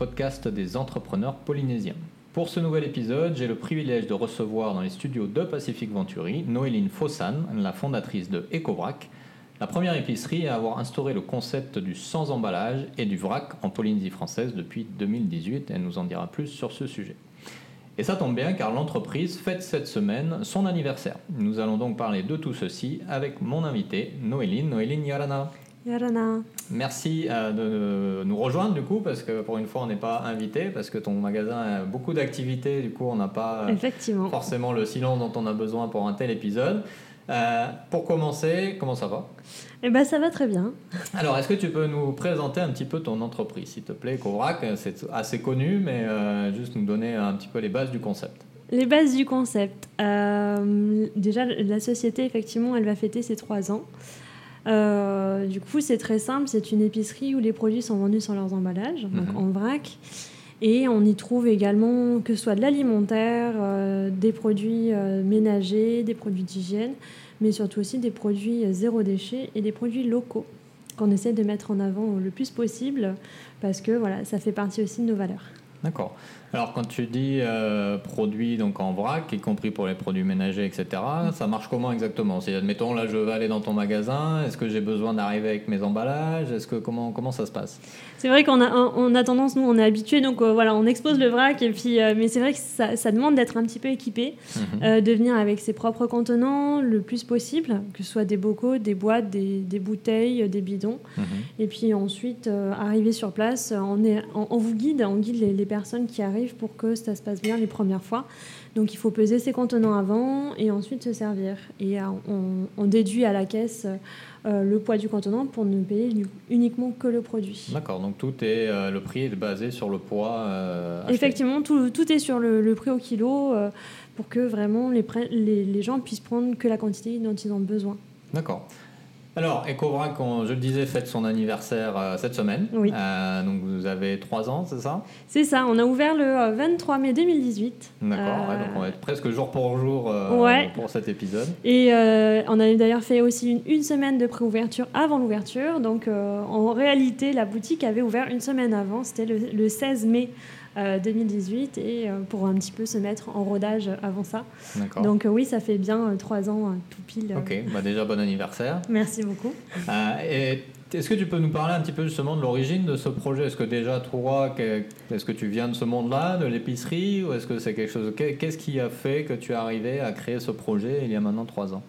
podcast des entrepreneurs polynésiens. Pour ce nouvel épisode, j'ai le privilège de recevoir dans les studios de Pacific Venturi Noéline Fossan, la fondatrice de EcoVrac, la première épicerie à avoir instauré le concept du sans emballage et du vrac en Polynésie française depuis 2018. Elle nous en dira plus sur ce sujet. Et ça tombe bien car l'entreprise fête cette semaine son anniversaire. Nous allons donc parler de tout ceci avec mon invité, Noéline. Noéline Yarana. Yarana. Merci euh, de nous rejoindre du coup parce que pour une fois on n'est pas invité parce que ton magasin a beaucoup d'activités du coup on n'a pas euh, forcément le silence dont on a besoin pour un tel épisode. Euh, pour commencer, comment ça va? Eh ben, ça va très bien. Alors, est-ce que tu peux nous présenter un petit peu ton entreprise, s'il te plaît? Covrac, c'est assez connu, mais euh, juste nous donner un petit peu les bases du concept. Les bases du concept. Euh, déjà, la société, effectivement, elle va fêter ses trois ans. Du coup, c'est très simple. C'est une épicerie où les produits sont vendus sans leurs emballages, donc mhm. en vrac. Et on y trouve également que ce soit de l'alimentaire, des produits ménagers, des produits d'hygiène mais surtout aussi des produits zéro déchet et des produits locaux qu'on essaie de mettre en avant le plus possible parce que voilà, ça fait partie aussi de nos valeurs. D'accord. Alors quand tu dis euh, produits donc en vrac, y compris pour les produits ménagers, etc., ça marche comment exactement? Si admettons là je vais aller dans ton magasin, est-ce que j'ai besoin d'arriver avec mes emballages? Est-ce que comment comment ça se passe? C'est vrai qu'on a on a tendance nous on est habitué donc euh, voilà on expose le vrac et puis euh, mais c'est vrai que ça, ça demande d'être un petit peu équipé, mhm. de venir avec ses propres contenants le plus possible, que ce soit des bocaux, des boîtes, des, des bouteilles, des bidons, mhm. et puis ensuite arriver sur place, on est on, vous guide, on guide les, les personnes qui arrivent pour que ça se passe bien les premières fois. Donc il faut peser ses contenants avant et ensuite se servir. Et euh, on, déduit à la caisse euh, le poids du contenant pour ne payer uniquement que le produit. D'accord, donc tout est, euh, le prix est basé sur le poids. Effectivement, tout, tout, est sur le, prix au kilo pour que vraiment les, les, les gens puissent prendre que la quantité dont ils ont besoin. D'accord. Alors, EcoVrac, je le disais, fête son anniversaire euh, cette semaine. Oui. Euh, donc, vous avez trois ans, c'est ça? C'est ça. On a ouvert le 23 euh, mai 2018. D'accord. donc, on va être presque jour pour jour pour cet épisode. Et on a d'ailleurs fait aussi une, semaine de préouverture avant l'ouverture. Donc, en réalité, la boutique avait ouvert une semaine avant. C'était le, le 16 mai 2018 euh, et euh, pour un petit peu se mettre en rodage avant ça. Donc euh, oui, ça fait bien trois ans tout pile. Ok, bah déjà bon anniversaire. Merci beaucoup. et est-ce que tu peux nous parler un petit peu justement de l'origine de ce projet? Est-ce que déjà toi, est-ce que tu viens de ce monde-là, de l'épicerie, ou est-ce que c'est quelque chose Qu'est-ce qui a fait que tu es arrivé à créer ce projet il y a maintenant trois ans?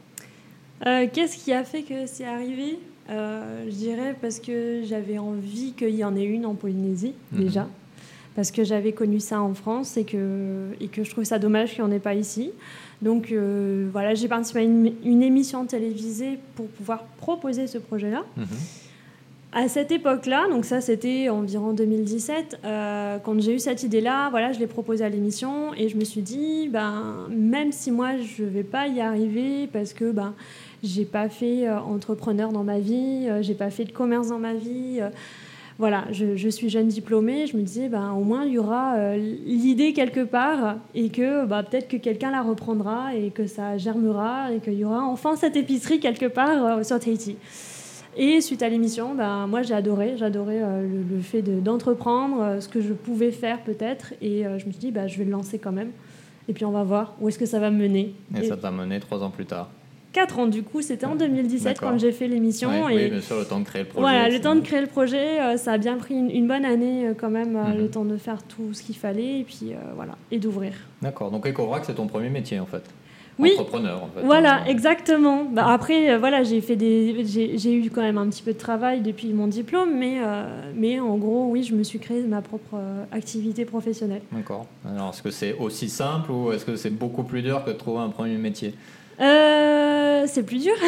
Qu'est-ce qui a fait que c'est arrivé? Je dirais parce que j'avais envie qu'il y en ait une en Polynésie mhm. déjà parce que j'avais connu ça en France et que, et que je trouve ça dommage qu'il n'y en ait pas ici. Donc euh, voilà, j'ai participé à une, émission télévisée pour pouvoir proposer ce projet-là. Mhm. À cette époque-là, donc ça c'était environ 2017, euh, quand j'ai eu cette idée-là, voilà, je l'ai proposé à l'émission et je me suis dit, ben, même si moi je ne vais pas y arriver parce que ben, j'ai pas fait euh, entrepreneur dans ma vie, j'ai pas fait de commerce dans ma vie, voilà, je, suis jeune diplômée, je me disais, ben, au moins il y aura euh, l'idée quelque part et que bah, peut-être que quelqu'un la reprendra et que ça germera et qu'il y aura enfin cette épicerie quelque part euh, sur Tahiti. Et suite à l'émission, ben, moi j'ai adoré, j'adorais euh, le, fait d'entreprendre, ce que je pouvais faire peut-être, et je me suis dit, bah, je vais le lancer quand même. Et puis on va voir où est-ce que ça va mener. Et, et... ça t'a mené trois ans plus tard. 4 ans du coup, c'était en 2017 quand j'ai fait l'émission. et oui, bien sûr, le temps de créer le projet. Voilà, le temps de créer le projet, euh, ça a bien pris une, bonne année euh, quand même, euh, le mhm. temps de faire tout ce qu'il fallait et puis voilà, et d'ouvrir. D'accord, donc EcoVrac, c'est ton premier métier en fait oui. entrepreneur en fait. Voilà, hein. exactement. Bah, après, voilà, j'ai fait des, j'ai eu quand même un petit peu de travail depuis mon diplôme, mais mais en gros, oui, je me suis créé ma propre activité professionnelle. D'accord. Alors, est-ce que c'est aussi simple ou est-ce que c'est beaucoup plus dur que de trouver un premier métier? Euh, c'est plus dur.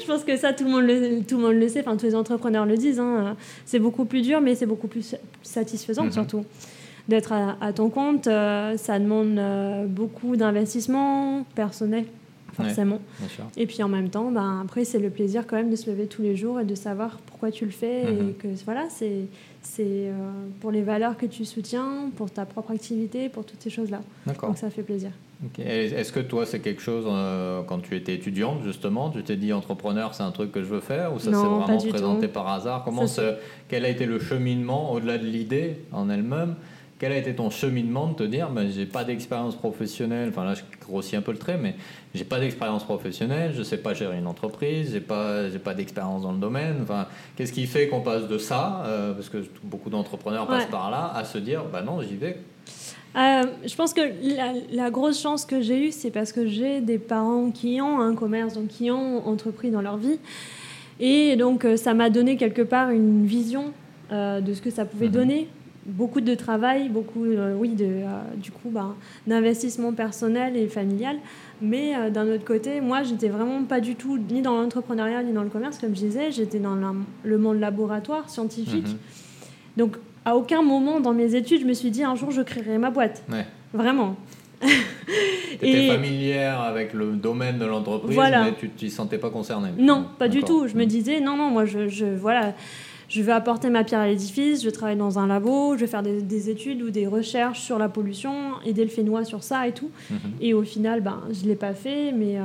je pense que ça, tout le monde le, tout le, monde le sait, enfin, tous les entrepreneurs le disent. Hein. C'est beaucoup plus dur, mais c'est beaucoup plus satisfaisant mhm. surtout. D'être à, ton compte, euh, ça demande euh, beaucoup d'investissement personnel forcément. et puis en même temps, ben, après, c'est le plaisir quand même de se lever tous les jours et de savoir pourquoi tu le fais. Et mhm. que voilà, c'est c'est pour les valeurs que tu soutiens, pour ta propre activité, pour toutes ces choses-là. Donc ça fait plaisir. Est-ce que toi, c'est quelque chose, euh, quand tu étais étudiante, justement, tu t'es dit entrepreneur, c'est un truc que je veux faire, ou ça s'est vraiment présenté par hasard? Comment Quel a été le cheminement, au-delà de l'idée en elle-même quel a été ton cheminement de te dire, ben, j'ai pas d'expérience professionnelle, enfin là je grossis un peu le trait, mais j'ai pas d'expérience professionnelle, je sais pas gérer une entreprise, j'ai pas, j'ai pas d'expérience dans le domaine. Enfin, qu'est-ce qui fait qu'on passe de ça, euh, parce que beaucoup d'entrepreneurs passent par là, à se dire, bah non, j'y vais euh, je pense que la, grosse chance que j'ai eue, c'est parce que j'ai des parents qui ont un commerce, donc qui ont entrepris dans leur vie. Et donc, euh, ça m'a donné quelque part une vision euh, de ce que ça pouvait mhm. donner. Beaucoup de travail, beaucoup, oui, de, du coup, bah, d'investissement personnel et familial. Mais d'un autre côté, moi, j'étais vraiment pas du tout ni dans l'entrepreneuriat ni dans le commerce, comme je disais. J'étais dans le monde laboratoire, scientifique. Mhm. Donc, à aucun moment dans mes études, je me suis dit un jour je créerai ma boîte. Vraiment. tu étais familière avec le domaine de l'entreprise, mais tu ne t'y sentais pas concernée. Non, pas du tout. Je me mm. disais, non, non, moi, je, je, voilà, je vais apporter ma pierre à l'édifice, je travaille dans un labo, je vais faire des, études ou des recherches sur la pollution, aider le Fénois sur ça et tout. Mm-hmm. Et au final, ben, je ne l'ai pas fait, mais euh,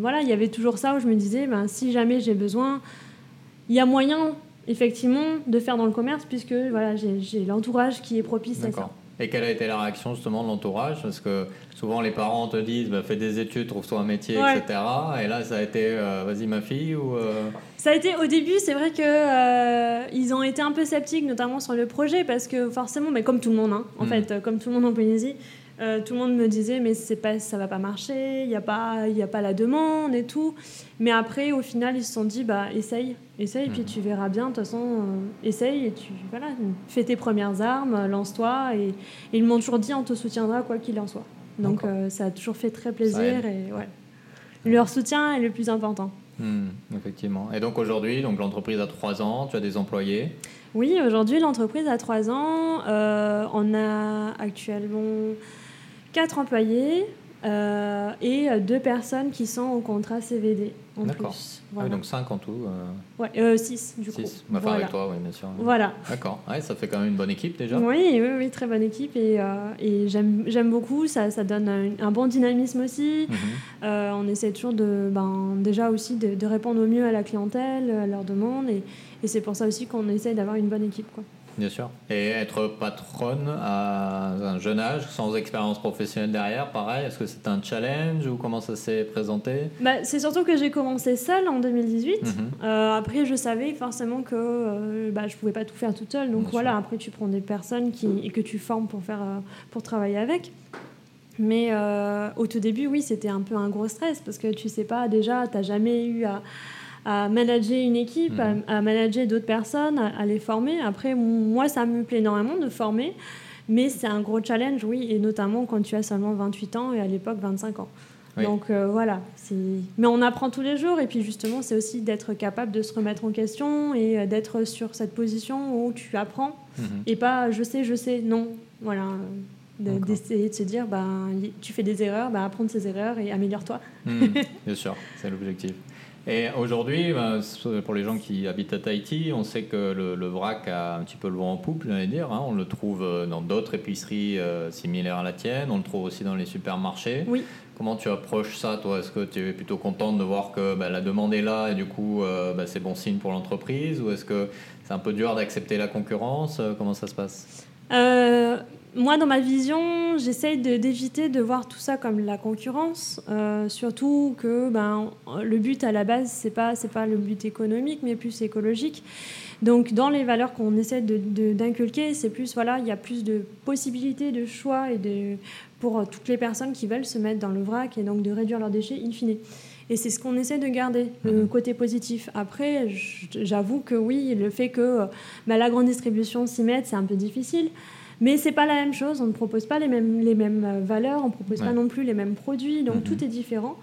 voilà, il y avait toujours ça où je me disais, ben, si jamais j'ai besoin, il y a moyen effectivement de faire dans le commerce puisque voilà, j'ai l'entourage qui est propice à ça. Et quelle a été la réaction justement de l'entourage? Parce que souvent les parents te disent bah, fais des études, trouve-toi un métier, etc. Et là ça a été euh, vas-y ma fille ou euh? Ça a été au début, c'est vrai que euh, ils ont été un peu sceptiques, notamment sur le projet, parce que forcément, mais comme tout le monde, hein, en hmm. fait, comme tout le monde en Polynésie, euh, tout le monde me disait mais c'est pas ça va pas marcher, il n'y a pas il a pas la demande et tout. Mais après au final ils se sont dit bah essaye, essaye puis mhm. tu verras bien de toute façon euh, essaye et tu voilà, fais tes premières armes, lance-toi et, ils m'ont toujours dit on te soutiendra quoi qu'il en soit. Donc euh, ça a toujours fait très plaisir et ouais. Leur soutien est le plus important. Hmm, effectivement. Et donc aujourd'hui, donc l'entreprise a trois ans, tu as des employés Oui, aujourd'hui l'entreprise a trois ans. on a actuellement quatre employés euh, et deux personnes qui sont au contrat CVD en plus. Ah donc cinq en tout euh... Ouais, euh, six du coup. Six. Bah, avec toi, oui, bien sûr. Voilà. D'accord. Ouais, ça fait quand même une bonne équipe déjà. Oui, oui, oui très bonne équipe et, euh, et j'aime beaucoup. Ça, ça donne un, bon dynamisme aussi. Mhm. Euh, on essaie toujours de, ben, déjà aussi de, de, répondre au mieux à la clientèle, à leurs demandes et, et c'est pour ça aussi qu'on essaie d'avoir une bonne équipe. Quoi. Bien sûr. Et être patronne à un jeune âge, sans expérience professionnelle derrière, pareil, est-ce que c'est un challenge ou comment ça s'est présenté? Bah, C'est surtout que j'ai commencé seule en 2018. Mhm. Euh, après, je savais forcément que euh, bah, je ne pouvais pas tout faire toute seule. Donc voilà, après, tu prends des personnes qui, et que tu formes pour, faire, euh, pour travailler avec. Mais au tout début, oui, c'était un peu un gros stress parce que tu sais pas, déjà, tu n'as jamais eu à à manager une équipe, à, manager d'autres personnes, à, les former. Après, moi, ça me plaît énormément de former, mais c'est un gros challenge, oui, et notamment quand tu as seulement 28 ans et à l'époque 25 ans. Donc euh, voilà, mais on apprend tous les jours et puis justement c'est aussi d'être capable de se remettre en question et euh, d'être sur cette position où tu apprends mhm. et pas je sais, je sais, non, voilà, d'essayer de, se dire ben, tu fais des erreurs, ben, apprends de ces erreurs et améliore-toi. Mhm. bien sûr, c'est l'objectif. Et aujourd'hui, ben, pour les gens qui habitent à Tahiti, on sait que le, vrac a un petit peu le vent en poupe, j'allais dire. Hein. On le trouve euh, dans d'autres épiceries euh, similaires à la tienne. On le trouve aussi dans les supermarchés. Oui. Comment tu approches ça, toi? Est-ce que tu es plutôt contente de voir que ben, la demande est là et du coup, euh, ben, c'est bon signe pour l'entreprise? Ou est-ce que c'est un peu dur d'accepter la concurrence? Comment ça se passe? Moi, dans ma vision, j'essaye d'éviter de, voir tout ça comme la concurrence, euh, surtout que ben, le but à la base, c'est pas c'est pas le but économique, mais plus écologique. Donc, dans les valeurs qu'on essaie d'inculquer, c'est plus voilà, il y a plus de possibilités de choix et de pour toutes les personnes qui veulent se mettre dans le vrac et donc de réduire leurs déchets in fine. Et c'est ce qu'on essaie de garder, le mhm. côté positif. Après, j'avoue que oui, le fait que ben, la grande distribution s'y mette, c'est un peu difficile. Mais c'est pas la même chose, on ne propose pas les mêmes, les mêmes euh, valeurs, on ne propose pas non plus les mêmes produits, donc tout mhm. est différent.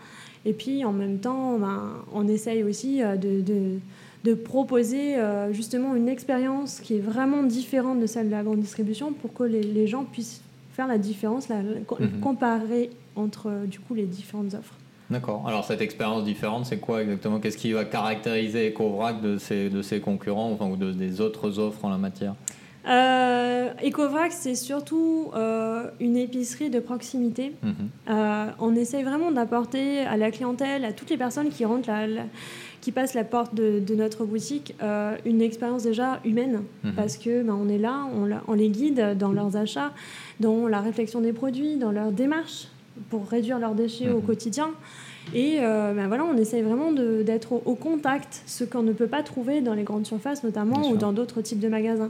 Et puis en même temps, ben, on essaye aussi euh, de, de, de proposer euh, justement une expérience qui est vraiment différente de celle de la grande distribution pour que les, les gens puissent faire la différence, la, mhm. comparer entre du coup les différentes offres. D'accord. Alors cette expérience différente, c'est quoi exactement? Qu'est-ce qui va caractériser EcoVrac de ses, de ses concurrents enfin, ou de, des autres offres en la matière? Euh, c'est surtout euh, une épicerie de proximité. Mhm. Euh, on essaye vraiment d'apporter à la clientèle, à toutes les personnes qui rentrent, qui passent la porte de, notre boutique, euh, une expérience déjà humaine. Mhm. Parce que ben, on est là, on, on, les guide dans leurs achats, dans la réflexion des produits, dans leur démarche pour réduire leurs déchets au Mhm. quotidien. Et euh, ben voilà, on essaye vraiment d'être au, au contact, ce qu'on ne peut pas trouver dans les grandes surfaces notamment Bien ou sûr. dans d'autres types de magasins.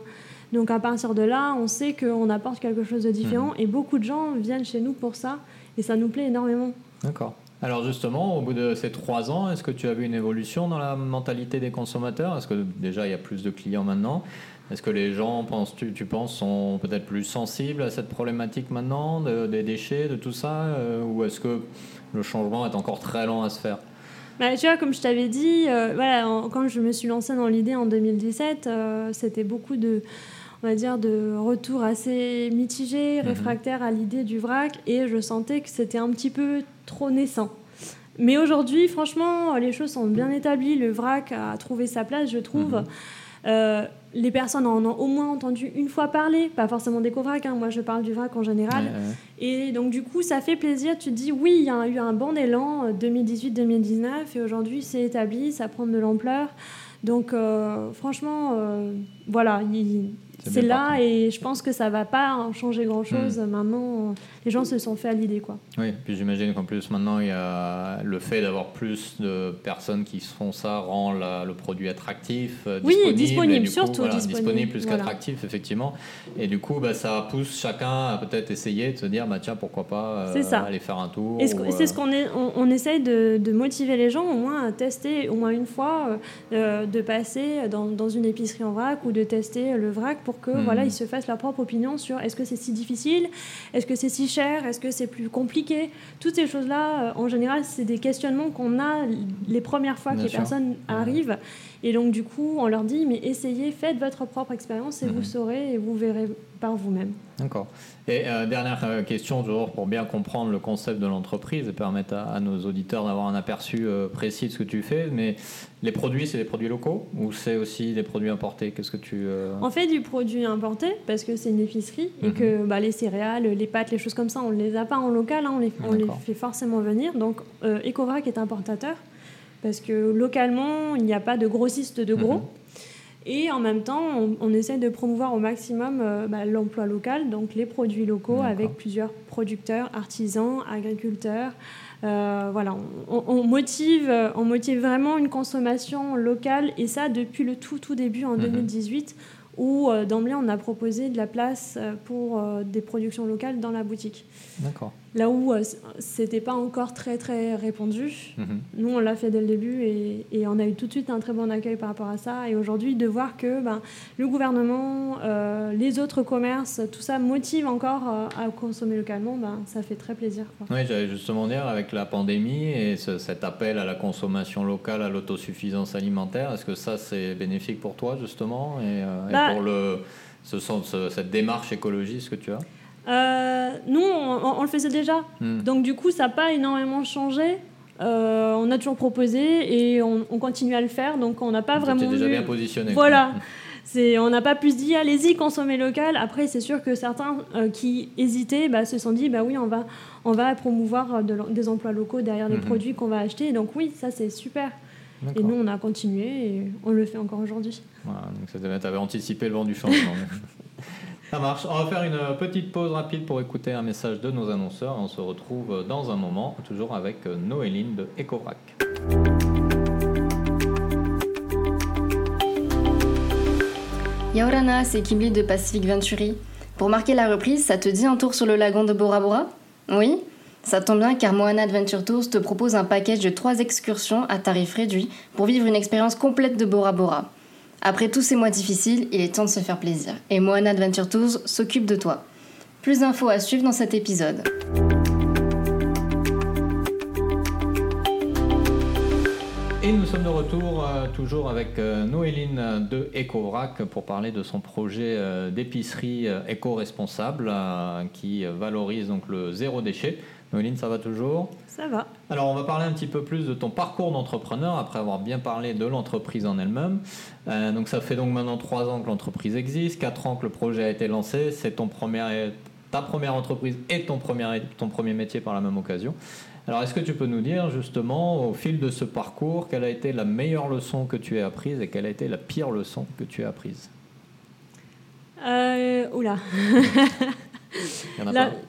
Donc à partir de là, on sait qu'on apporte quelque chose de différent Mhm. et beaucoup de gens viennent chez nous pour ça et ça nous plaît énormément. D'accord. Alors justement, au bout de ces trois ans, est-ce que tu as vu une évolution dans la mentalité des consommateurs? Est-ce que déjà il y a plus de clients maintenant? Est-ce que les gens, tu, tu penses, sont peut-être plus sensibles à cette problématique maintenant de- des déchets, de tout ça? Euh, Ou est-ce que le changement est encore très lent à se faire Bah, tu vois, comme je t'avais dit, euh, voilà, en- quand je me suis lancée dans l'idée en 2017, euh, c'était beaucoup de, on va dire, de retours assez mitigés, Mhm. réfractaires à l'idée du vrac, et je sentais que c'était un petit peu trop naissant. Mais aujourd'hui, franchement, les choses sont bien établies. Le vrac a trouvé sa place, je trouve. Mhm. Euh, les personnes en ont au moins entendu une fois parler, pas forcément d'éco-vrac, hein, moi je parle du vrac en général. Ouais, ouais. Et donc du coup, ça fait plaisir. Tu te dis, oui, il y a eu un bon élan euh, 2018-2019 et aujourd'hui c'est établi, ça prend de l'ampleur. Donc euh, franchement, euh, voilà, il- C'est c'est là et je pense que ça va pas en changer grand-chose. Maintenant, euh, les gens se sont fait à l'idée. quoi. Oui, puis j'imagine qu'en plus maintenant, il y a le fait d'avoir plus de personnes qui font ça rend la- le produit attractif, euh, Oui, disponible, disponible, et du coup, surtout voilà, disponible, plus voilà. qu'attractif, effectivement. Et du coup, bah, ça pousse chacun à peut-être essayer de se dire, bah, tiens, pourquoi pas euh, C'est ça. aller faire un tour. Et ce- c'est euh, ce qu'on est, on, on essaye de, de motiver les gens au moins à tester au moins une fois, euh, de passer dans, dans une épicerie en vrac ou de tester le vrac pour que Mhm. voilà ils se fassent leur propre opinion sur est-ce que c'est si difficile, est-ce que c'est si cher, est-ce que c'est plus compliqué. Toutes ces choses-là, euh, en général, c'est des questionnements qu'on a les premières fois Bien que les personnes arrivent. Et donc du coup, on leur dit mais essayez, faites votre propre expérience et Mhm. vous saurez et vous verrez par vous-même. D'accord. Et euh, dernière euh, question, toujours pour bien comprendre le concept de l'entreprise et permettre à, à nos auditeurs d'avoir un aperçu euh, précis de ce que tu fais. Mais les produits, c'est des produits locaux ou c'est aussi des produits importés? Qu'est-ce que tu. euh, On fait du produit importé parce que c'est une épicerie et Mhm. que bah, les céréales, les pâtes, les choses comme ça, on ne les a pas en local, hein, on, les, on les D'accord. fait forcément venir. Donc Ecovrac est importateur parce que localement, il n'y a pas de grossiste de gros. Mhm. Et en même temps, on, on essaie de promouvoir au maximum euh, bah, l'emploi local, donc les produits locaux avec plusieurs producteurs, artisans, agriculteurs. Euh, voilà, on, motive, euh, on motive vraiment une consommation locale et ça depuis le tout tout début en Mhm. 2018 où euh, d'emblée on a proposé de la place pour des productions locales dans la boutique. D'accord. Là où euh, c'était pas encore très très répandu, Mhm. nous, on l'a fait dès le début et, et on a eu tout de suite un très bon accueil par rapport à ça. Et aujourd'hui, de voir que ben, le gouvernement, euh, les autres commerces, tout ça motive encore euh, à consommer localement, ben, ça fait très plaisir. quoi. Oui, j'allais justement dire, avec la pandémie et ce- cet appel à la consommation locale, à l'autosuffisance alimentaire, est-ce que ça c'est bénéfique pour toi justement et, euh, et Bah- pour le, ce- cette démarche écologiste que tu as? Euh, nous, on, on le faisait déjà. Hmm. Donc du coup, ça n'a pas énormément changé. Euh, on a toujours proposé et on, on continue à le faire. Donc on n'a pas Vous vraiment déjà vu- bien positionné. Voilà. C'est, on n'a pas pu se dire allez-y consommer local. Après c'est sûr que certains euh, qui hésitaient bah, se sont dit bah oui on va on va promouvoir de des emplois locaux derrière les Mhm. produits qu'on va acheter. Donc oui ça c'est super. Et nous on a continué et on le fait encore aujourd'hui. Voilà, donc tu avais anticipé le vent du changement. Ça marche. On va faire une petite pause rapide pour écouter un message de nos annonceurs. On se retrouve dans un moment, toujours avec Noéline de Ecorac. Yaorana, c'est Kimberly de Pacific Venturi? Pour marquer la reprise, ça te dit un tour sur le lagon de Bora Bora? Oui? Ça tombe bien car Moana Adventure Tours te propose un package de 3 excursions à tarif réduit pour vivre une expérience complète de Bora Bora. Après tous ces mois difficiles, il est temps de se faire plaisir. Et Moana Adventure Tours s'occupe de toi. Plus d'infos à suivre dans cet épisode. Et nous sommes de retour euh, toujours avec euh, Noéline de EcoVrac pour parler de son projet euh, d'épicerie éco-responsable qui valorise donc le zéro déchet. Noéline, ça va toujours Ça va. Alors, on va parler un petit peu plus de ton parcours d'entrepreneur après avoir bien parlé de l'entreprise en elle-même. Euh, donc, ça fait donc maintenant trois ans que l'entreprise existe, quatre ans que le projet a été lancé. C'est ton premier, ta première entreprise et ton premier, ton premier métier par la même occasion. Alors, est-ce que tu peux nous dire justement, au fil de ce parcours, quelle a été la meilleure leçon que tu as apprise et quelle a été la pire leçon que tu as apprise? Euh, oula.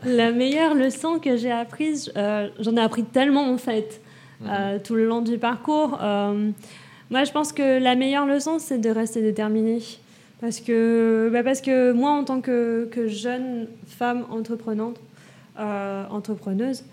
La, meilleure leçon que j'ai apprise, euh, j'en ai appris tellement en fait Mhm. euh, tout le long du parcours. Euh, moi, je pense que la meilleure leçon, c'est de rester déterminée. Parce que, bah, parce que moi, en tant que, que jeune femme entreprenante, entrepreneuse,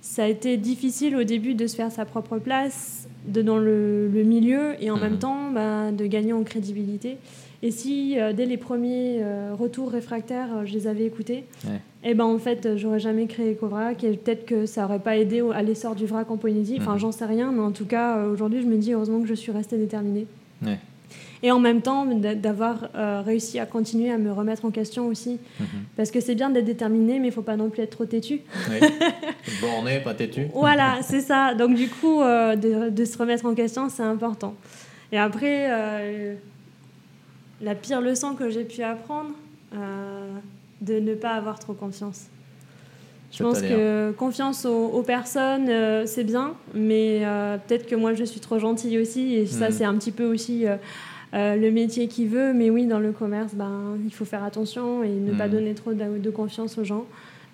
ça a été difficile au début de se faire sa propre place de, dans le, le milieu et en Mhm. même temps bah, de gagner en crédibilité. Et si euh, dès les premiers euh, retours réfractaires, euh, je les avais écoutés, Ouais. et ben en fait, j'aurais jamais créé EcoVrac et peut-être que ça aurait pas aidé à l'essor du vrac en Polynésie. Enfin, Mhm. j'en sais rien, mais en tout cas, aujourd'hui, je me dis heureusement que je suis restée déterminée. Ouais. Et en même temps, d'a- d'avoir euh, réussi à continuer à me remettre en question aussi. Mhm. Parce que c'est bien d'être déterminé, mais il faut pas non plus être trop têtu. Oui. Borné, pas têtu Voilà, c'est ça. Donc du coup, de, de se remettre en question, c'est important. Et après, la pire leçon que j'ai pu apprendre, euh, de ne pas avoir trop confiance. Je pense que confiance aux, aux personnes, euh, c'est bien, mais euh, peut-être que moi, je suis trop gentille aussi, et ça, Mhm. c'est un petit peu aussi le métier qui veut. Mais oui, dans le commerce, ben, il faut faire attention et ne pas Mhm. donner trop de, de confiance aux gens,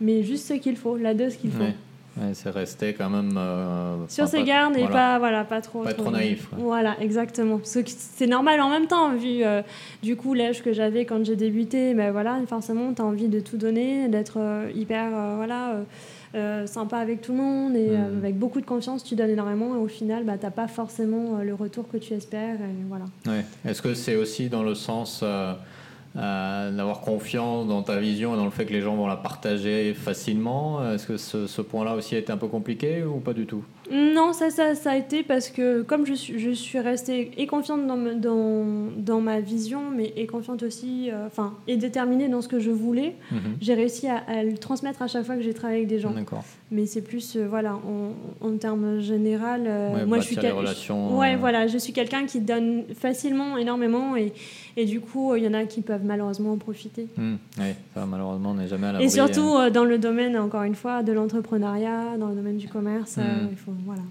mais juste ce qu'il faut, la dose qu'il faut. Ouais. C'est resté quand même. euh, Sur ses gardes et voilà. pas, voilà, pas trop. Pas trop naïf. Voilà, exactement. C'est normal en même temps, vu euh, du coup l'âge que j'avais quand j'ai débuté. Ben voilà, forcément, tu as envie de tout donner, d'être euh, hyper voilà, sympa avec tout le monde et Mhm. avec beaucoup de confiance, tu donnes énormément et au final, bah, tu n'as pas forcément le retour que tu espères. Et voilà. Ouais. Est-ce que c'est aussi dans le sens d'avoir confiance dans ta vision et dans le fait que les gens vont la partager facilement Est-ce que ce, ce point-là aussi a été un peu compliqué ou pas du tout? Non, ça, ça, ça a été parce que comme je suis, je suis restée et confiante dans, me- dans, dans ma vision, mais et confiante aussi, euh, enfin, et déterminée dans ce que je voulais, Mhm. j'ai réussi à, à le transmettre à chaque fois que j'ai travaillé avec des gens. Mais c'est plus, euh, voilà, en, en termes général, euh, Ouais, moi je suis relations, Ouais, voilà, je suis quelqu'un qui donne facilement, énormément, et, et du coup, il y en a qui peuvent malheureusement en profiter. Hmm. Ouais, ça malheureusement on n'est jamais à l'abri. Et surtout dans le domaine, encore une fois, de l'entrepreneuriat, dans le domaine du commerce, euh, Mm. il faut, voilà.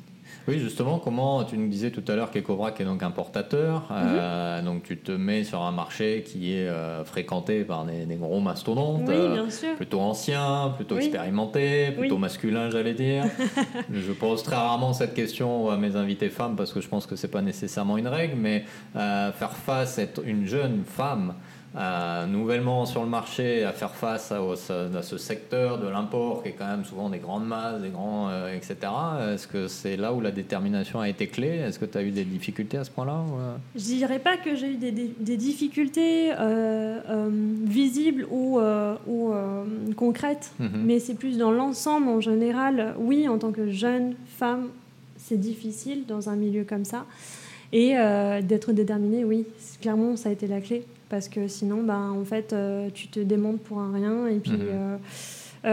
Oui, justement, comment tu nous disais tout à l'heure qu'Ecobrac est donc importateur, Mhm. euh, donc tu te mets sur un marché qui est euh, fréquenté par des, des gros mastodontes, Oui, euh, bien sûr. plutôt anciens, plutôt Oui. expérimentés, plutôt Oui. masculins, j'allais dire. je pose très rarement cette question à mes invités femmes parce que je pense que c'est pas nécessairement une règle, mais euh, faire face à être une jeune femme. Euh, nouvellement sur le marché, à faire face à, ce secteur de l'import qui est quand même souvent des grandes masses, des grands, euh, etc. Est-ce que c'est là où la détermination a été clé? Est-ce que tu as eu des difficultés à ce point-là euh? Je dirais pas que j'ai eu des, des- des difficultés euh, visibles ou, ou concrètes, Mhm. mais c'est plus dans l'ensemble en général. Oui, en tant que jeune femme, c'est difficile dans un milieu comme ça. Et euh, d'être déterminée, oui, clairement, ça a été la clé. Parce que sinon, ben, en fait, euh, tu te démontes pour un rien. Et puis, Mhm. tu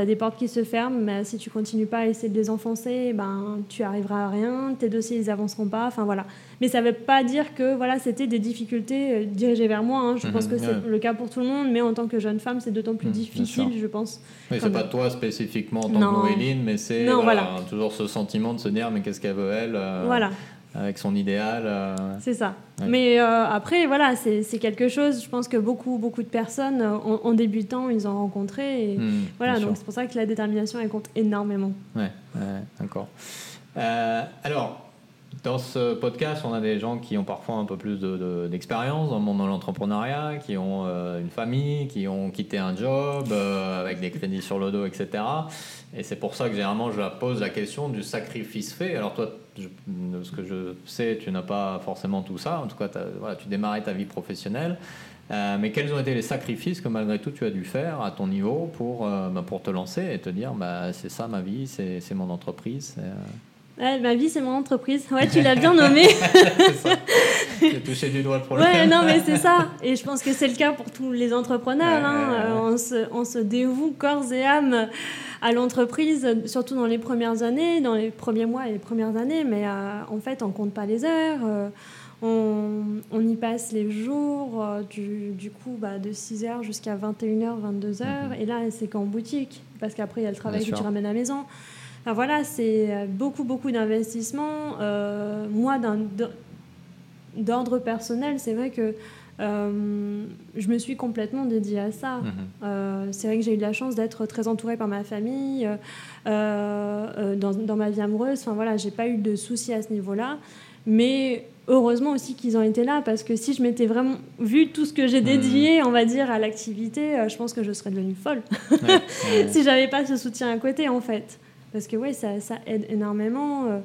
as des portes qui se ferment. Mais si tu continues pas à essayer de les enfoncer, ben, tu arriveras à rien. Tes dossiers, ils avanceront pas. Enfin, voilà. Mais ça veut pas dire que voilà, c'était des difficultés euh, dirigées vers moi. hein. Je Mhm, pense que c'est le cas pour tout le monde. Mais en tant que jeune femme, c'est d'autant plus Mhm, difficile, je pense. Quand c'est pas toi spécifiquement en tant Non. que Noéline, mais c'est Non, voilà, voilà. toujours ce sentiment de se dire mais qu'est-ce qu'elle veut elle euh, Voilà. Avec son idéal euh, C'est ça. Ouais. Mais euh, après, voilà, c'est quelque chose, je pense que beaucoup, beaucoup de personnes, euh, en, en débutant, ils ont rencontré. Et hmm, voilà, donc c'est pour ça que la détermination, elle compte énormément. Ouais, ouais, d'accord. Euh, alors, dans ce podcast, on a des gens qui ont parfois un peu plus de- de- d'expérience dans le monde de l'entrepreneuriat, qui ont euh, une famille, qui ont quitté un job euh, avec des crédits sur le dos, etc. Et c'est pour ça que généralement je la pose la question du sacrifice fait. Alors toi, ce que je sais, tu n'as pas forcément tout ça. En tout cas, tu démarrais ta vie professionnelle. Euh, mais quels ont été les sacrifices que malgré tout tu as dû faire à ton niveau pour, euh, bah, pour te lancer et te dire bah, c'est ça ma vie, c'est c'est mon entreprise euh, ma vie, c'est mon entreprise. Ouais, tu l'as bien nommé. J'ai touché du doigt le problème. Ouais, non, mais c'est ça. Et je pense que c'est le cas pour tous les entrepreneurs. Hein. Euh, on, se, on, se, dévoue corps et âme à l'entreprise, surtout dans les premières années, dans les premiers mois et les premières années. Mais euh, en fait, on compte pas les heures. Euh, on, on, y passe les jours, du, du, coup, bah, de 6h jusqu'à 21h, 22h. Mhm. Et là, c'est qu'en boutique. Parce qu'après, il y a le travail que tu ramènes à la maison voilà, c'est euh, beaucoup, beaucoup d'investissements. Euh, moi, d'ordre personnel, c'est vrai que euh, je me suis complètement dédiée à ça. Mhm. c'est vrai que j'ai eu la chance d'être très entourée par ma famille, dans, ma vie amoureuse. Enfin voilà, j'ai pas eu de soucis à ce niveau-là. Mais heureusement aussi qu'ils ont été là, parce que si je m'étais vraiment vu tout ce que j'ai mhm. dédié, on va dire, à l'activité, je pense que je serais devenue folle. si j'avais pas ce soutien à côté, en fait. Parce que ouais, ça, ça aide énormément euh,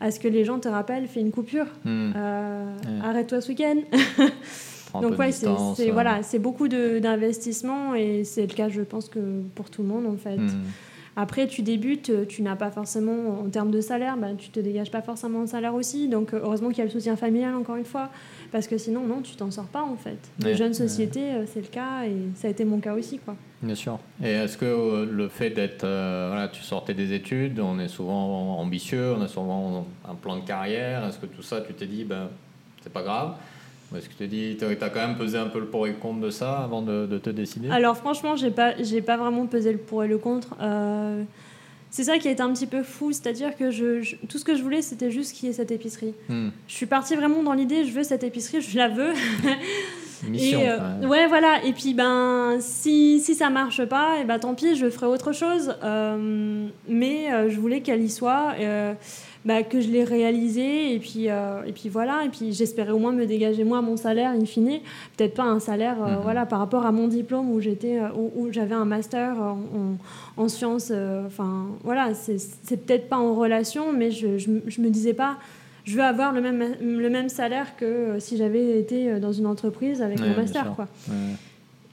à ce que les gens te rappellent, fais une coupure, hmm. euh, arrête-toi ce week-end. Donc ouais, c'est euh. voilà, c'est beaucoup d'investissement et c'est le cas, je pense que pour tout le monde en fait. Hmm. Après, tu débutes, tu n'as pas forcément, en termes de salaire, bah, tu te dégages pas forcément de salaire aussi. Donc, heureusement qu'il y a le soutien familial, encore une fois. Parce que sinon, non, tu t'en sors pas, en fait. Les jeunes sociétés, c'est le cas et ça a été mon cas aussi, quoi. Bien sûr. Et est-ce que euh, le fait d'être, euh, voilà, tu sortais des études, on est souvent ambitieux, on a souvent un plan de carrière, est-ce que tout ça, tu t'es dit, ben, c'est pas grave? Ou est-ce que tu t'es dit, tu as quand même pesé un peu le pour et le contre de ça avant de, te décider? Alors franchement, j'ai pas, j'ai pas vraiment pesé le pour et le contre. Euh, c'est ça qui a été un petit peu fou, c'est-à-dire que je, tout ce que je voulais, c'était juste qu'il y ait cette épicerie. Hmm. Je suis partie vraiment dans l'idée, je veux cette épicerie, je la veux. Mission, et, euh, ouais, voilà. Et puis, ben, si, si ça marche pas, et eh ben, tant pis, je ferai autre chose. Euh, mais euh, je voulais qu'elle y soit, bah, que je l'ai réalisé. Et puis, et puis voilà. Et puis, j'espérais au moins me dégager, moi, mon salaire, in fine. Peut-être pas un salaire mhm. voilà, par rapport à mon diplôme où, j'étais, où, j'avais un master en, en, sciences. Enfin, voilà, c'est, c'est peut-être pas en relation, mais je, je, je me disais pas je veux avoir le même, le même salaire que euh, si j'avais été euh, dans une entreprise avec mon master. Quoi.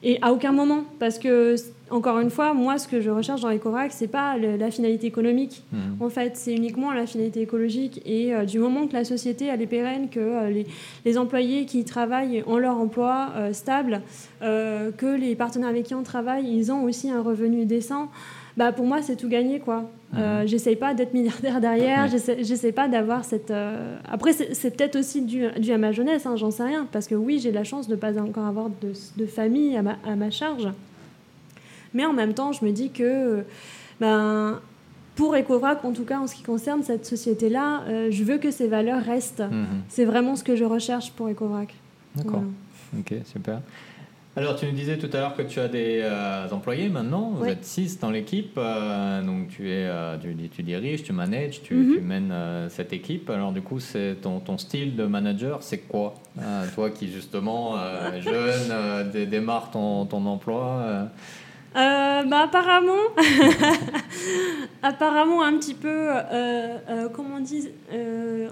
Et à aucun moment, parce que, encore une fois, moi, ce que je recherche dans EcoVac, c'est pas la finalité économique. Mmh. En fait, c'est uniquement la finalité écologique. Et euh, du moment que la société, elle est pérenne, que les, les, employés qui travaillent ont leur emploi stable, que les partenaires avec qui on travaille, ils ont aussi un revenu décent, bah, pour moi, c'est tout gagné, quoi. Euh, j'essaye pas d'être milliardaire derrière, j'essaie pas d'avoir cette. Euh, après, c'est peut-être aussi dû, dû, à ma jeunesse, hein, j'en sais rien, parce que oui, j'ai la chance de pas encore avoir de, de famille à ma, à ma, charge. Mais en même temps, je me dis que ben, pour Ecovrac, en tout cas en ce qui concerne cette société-là, euh, je veux que ces valeurs restent. Mhm. C'est vraiment ce que je recherche pour Ecovrac. D'accord. Ok, super. Alors, tu nous disais tout à l'heure que tu as des euh, employés maintenant. Vous êtes six dans l'équipe. Euh, donc, tu, es, euh, tu, tu, diriges, tu manages, tu, mhm. mènes cette équipe. Alors, du coup, c'est ton, ton, style de manager, c'est quoi Toi qui, justement, jeune, démarre ton, ton emploi euh, bah, apparemment, apparemment un petit peu, euh, euh, comment on dit,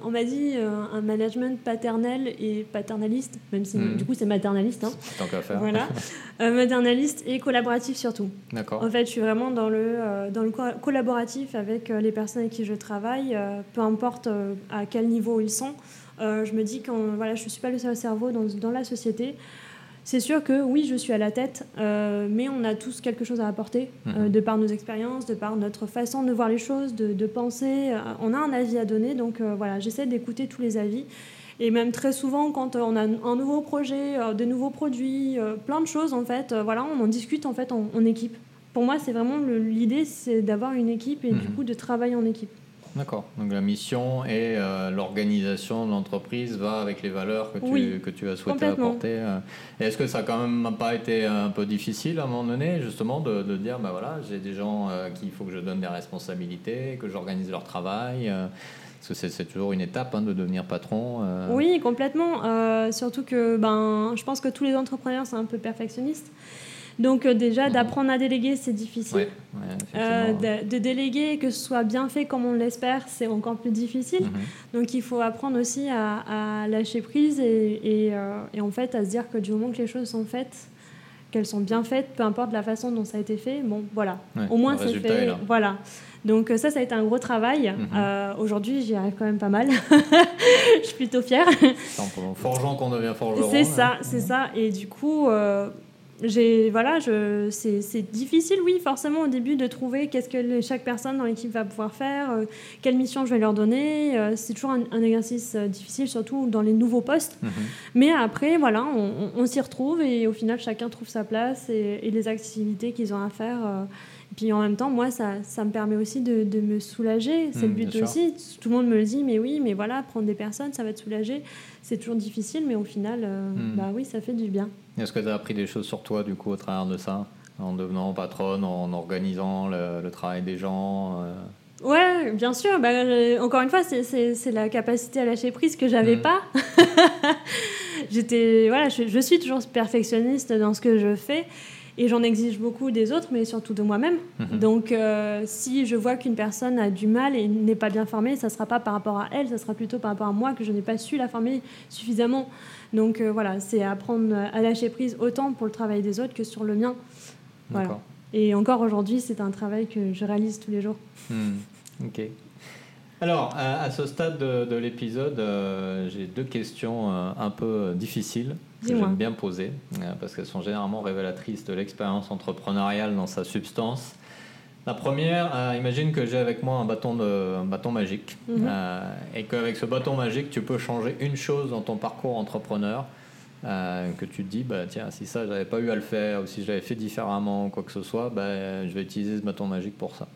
on m'a dit un management paternel et paternaliste, même si hmm. du coup c'est maternaliste. Hein. Tant qu'à faire. Voilà, maternaliste et collaboratif surtout. D'accord. En fait, je suis vraiment dans le, dans le collaboratif avec les personnes avec qui je travaille, peu importe à quel niveau ils sont. je me dis que voilà, je ne suis pas le seul cerveau dans, dans la société. C'est sûr que oui, je suis à la tête, euh, mais on a tous quelque chose à apporter, euh, mhm. de par nos expériences, de par notre façon de voir les choses, de, penser. Euh, on a un avis à donner, donc voilà, j'essaie d'écouter tous les avis. Et même très souvent, quand on a un nouveau projet, des nouveaux produits, plein de choses, en fait, voilà, on en discute en fait en, équipe. Pour moi, c'est vraiment l'idée, c'est d'avoir une équipe et du mhm. coup de travailler en équipe. D'accord. Donc la mission et euh, l'organisation de l'entreprise va avec les valeurs que tu, que tu as souhaité apporter. Euh. Est-ce que ça n'a quand même pas été un peu difficile à un moment donné, justement, de, de dire, ben voilà, j'ai des gens euh, qu'il faut que je donne des responsabilités, que j'organise leur travail parce que c'est toujours une étape hein, de devenir patron. Oui, complètement. surtout que ben, je pense que tous les entrepreneurs sont un peu perfectionnistes. Donc euh, déjà, mhm. d'apprendre à déléguer, c'est difficile. Euh, de, déléguer, que ce soit bien fait comme on l'espère, c'est encore plus difficile. Mhm. Donc il faut apprendre aussi à, lâcher prise et, euh, et, en fait à se dire que du moment que les choses sont faites, qu'elles sont bien faites, peu importe la façon dont ça a été fait. Bon, voilà. Ouais, Au moins, c'est fait. là. Voilà. Donc, ça, ça a été un gros travail. Mhm. Euh, Aujourd'hui, j'y arrive quand même pas mal. Je suis plutôt fière. C'est en forgeant qu'on devient forgeron. C'est ça, c'est ça. Et du coup, euh, j'ai voilà, je, c'est, c'est difficile, oui, forcément au début de trouver qu'est-ce que chaque personne dans l'équipe va pouvoir faire, euh, quelle mission je vais leur donner. Euh, c'est toujours un, un exercice euh, difficile, surtout dans les nouveaux postes. Mhm. Mais après, voilà, on, on- on s'y retrouve et au final, chacun trouve sa place et, et les activités qu'ils ont à faire. Puis en même temps, moi, ça, ça me permet aussi de, de me soulager. C'est Mm, le but bien sûr. aussi. Tout le monde me le dit, mais oui, mais voilà, prendre des personnes, ça va te soulager. C'est toujours difficile, mais au final, euh, Mm. bah oui, ça fait du bien. Est-ce que tu as appris des choses sur toi, du coup, au travers de ça En devenant patronne, en organisant le, le travail des gens euh, Ouais, bien sûr. Bah, euh, encore une fois, c'est- la capacité à lâcher prise que j'avais Mm. pas. J'étais, voilà, je, je suis toujours perfectionniste dans ce que je fais et j'en exige beaucoup des autres, mais surtout de moi-même. Mhm. Donc, euh, si je vois qu'une personne a du mal et n'est pas bien formée, ça sera pas par rapport à elle, ça sera plutôt par rapport à moi que je n'ai pas su la former suffisamment. Donc euh, voilà, c'est apprendre à lâcher prise autant pour le travail des autres que sur le mien. Voilà. Et encore aujourd'hui, c'est un travail que je réalise tous les jours. Hmm, Ok. Alors, à, à ce stade de, de l'épisode, euh, j'ai deux questions euh, un peu difficiles que j'aime bien poser, euh, parce qu'elles sont généralement révélatrices de l'expérience entrepreneuriale dans sa substance. La première, euh, imagine que j'ai avec moi un bâton, de, un bâton magique, Mhm. euh, et qu'avec ce bâton magique, tu peux changer une chose dans ton parcours entrepreneur, euh, que tu te dis, bah, tiens, si ça, j'avais pas eu à le faire, ou si je l'avais fait différemment, ou quoi que ce soit, bah, je vais utiliser ce bâton magique pour ça.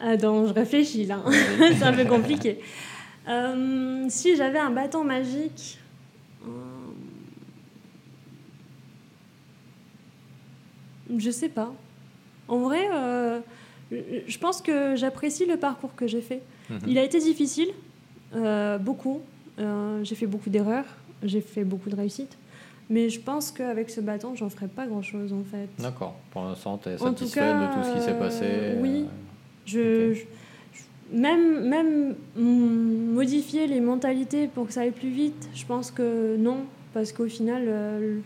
Attends, je réfléchis là. c'est un peu compliqué. Euh, si j'avais un bâton magique. euh, Je sais pas. En vrai, euh, je- pense que j'apprécie le parcours que j'ai fait. Mhm. Il a été difficile, beaucoup. J'ai fait beaucoup d'erreurs, j'ai fait beaucoup de réussites. Mais je pense qu'avec ce bâton, j'en ferai pas grand chose en fait. D'accord. Pour l'instant, tu es satisfait de tout ce qui s'est passé oui. Je, je- même, même modifier les mentalités pour que ça aille plus vite, je pense que non, parce qu'au final, euh,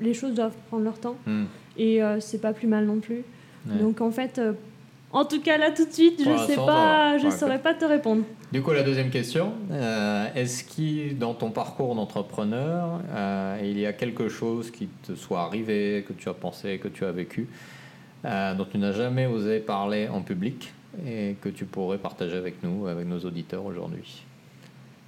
les choses doivent prendre leur temps hmm, et euh, c'est pas plus mal non plus. ouais. Donc en fait, euh, en tout cas là tout de suite, Pour je sais pas, je Ouais, saurais pas te répondre. Du coup, la deuxième question, est-ce qu'il, dans ton parcours d'entrepreneur, il y a quelque chose qui te soit arrivé, que tu as pensé, que tu as vécu, dont tu n'as jamais osé parler en public? Et que tu pourrais partager avec nous, avec nos auditeurs aujourd'hui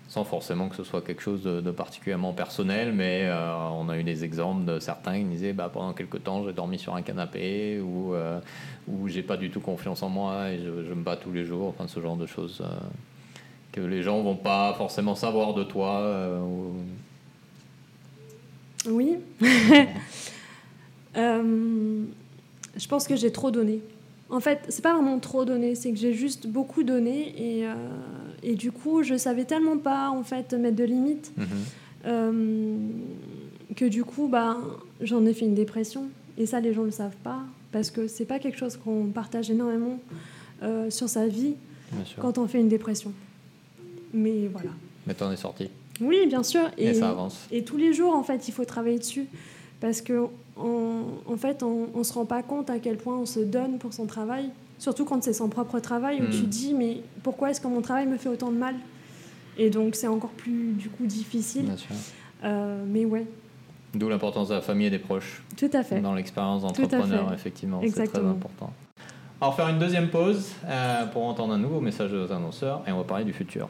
sans forcément que ce soit quelque chose de, de particulièrement personnel, mais euh, on a eu des exemples de certains qui disaient bah, pendant quelques temps j'ai dormi sur un canapé ou, euh, ou j'ai pas du tout confiance en moi et je, je me bats tous les jours, enfin ce genre de choses euh, que les gens vont pas forcément savoir de toi. euh, ou- Oui. Je pense que j'ai trop donné. En fait, c'est pas vraiment trop donné, c'est que j'ai juste beaucoup donné et, euh, et du coup, je savais tellement pas en fait mettre de limites Mhm. euh, que du coup, bah, j'en ai fait une dépression. Et ça, les gens le savent pas parce que c'est pas quelque chose qu'on partage énormément euh, sur sa vie quand on fait une dépression. Mais voilà. Mais t'en es sorti Oui, bien sûr. et, ça avance. Et tous les jours, en fait, il faut travailler dessus. Parce que, en, en fait, on ne se rend pas compte à quel point on se donne pour son travail. Surtout quand c'est son propre travail, où Mm. tu dis, mais pourquoi est-ce que mon travail me fait autant de mal? Et donc, c'est encore plus, du coup, difficile. Bien sûr. Euh, mais ouais, D'où l'importance de la famille et des proches tout à fait. dans l'expérience d'entrepreneur, effectivement, c'est très important. On va faire une deuxième pause euh, pour entendre un nouveau message de nos annonceurs et on va parler du futur.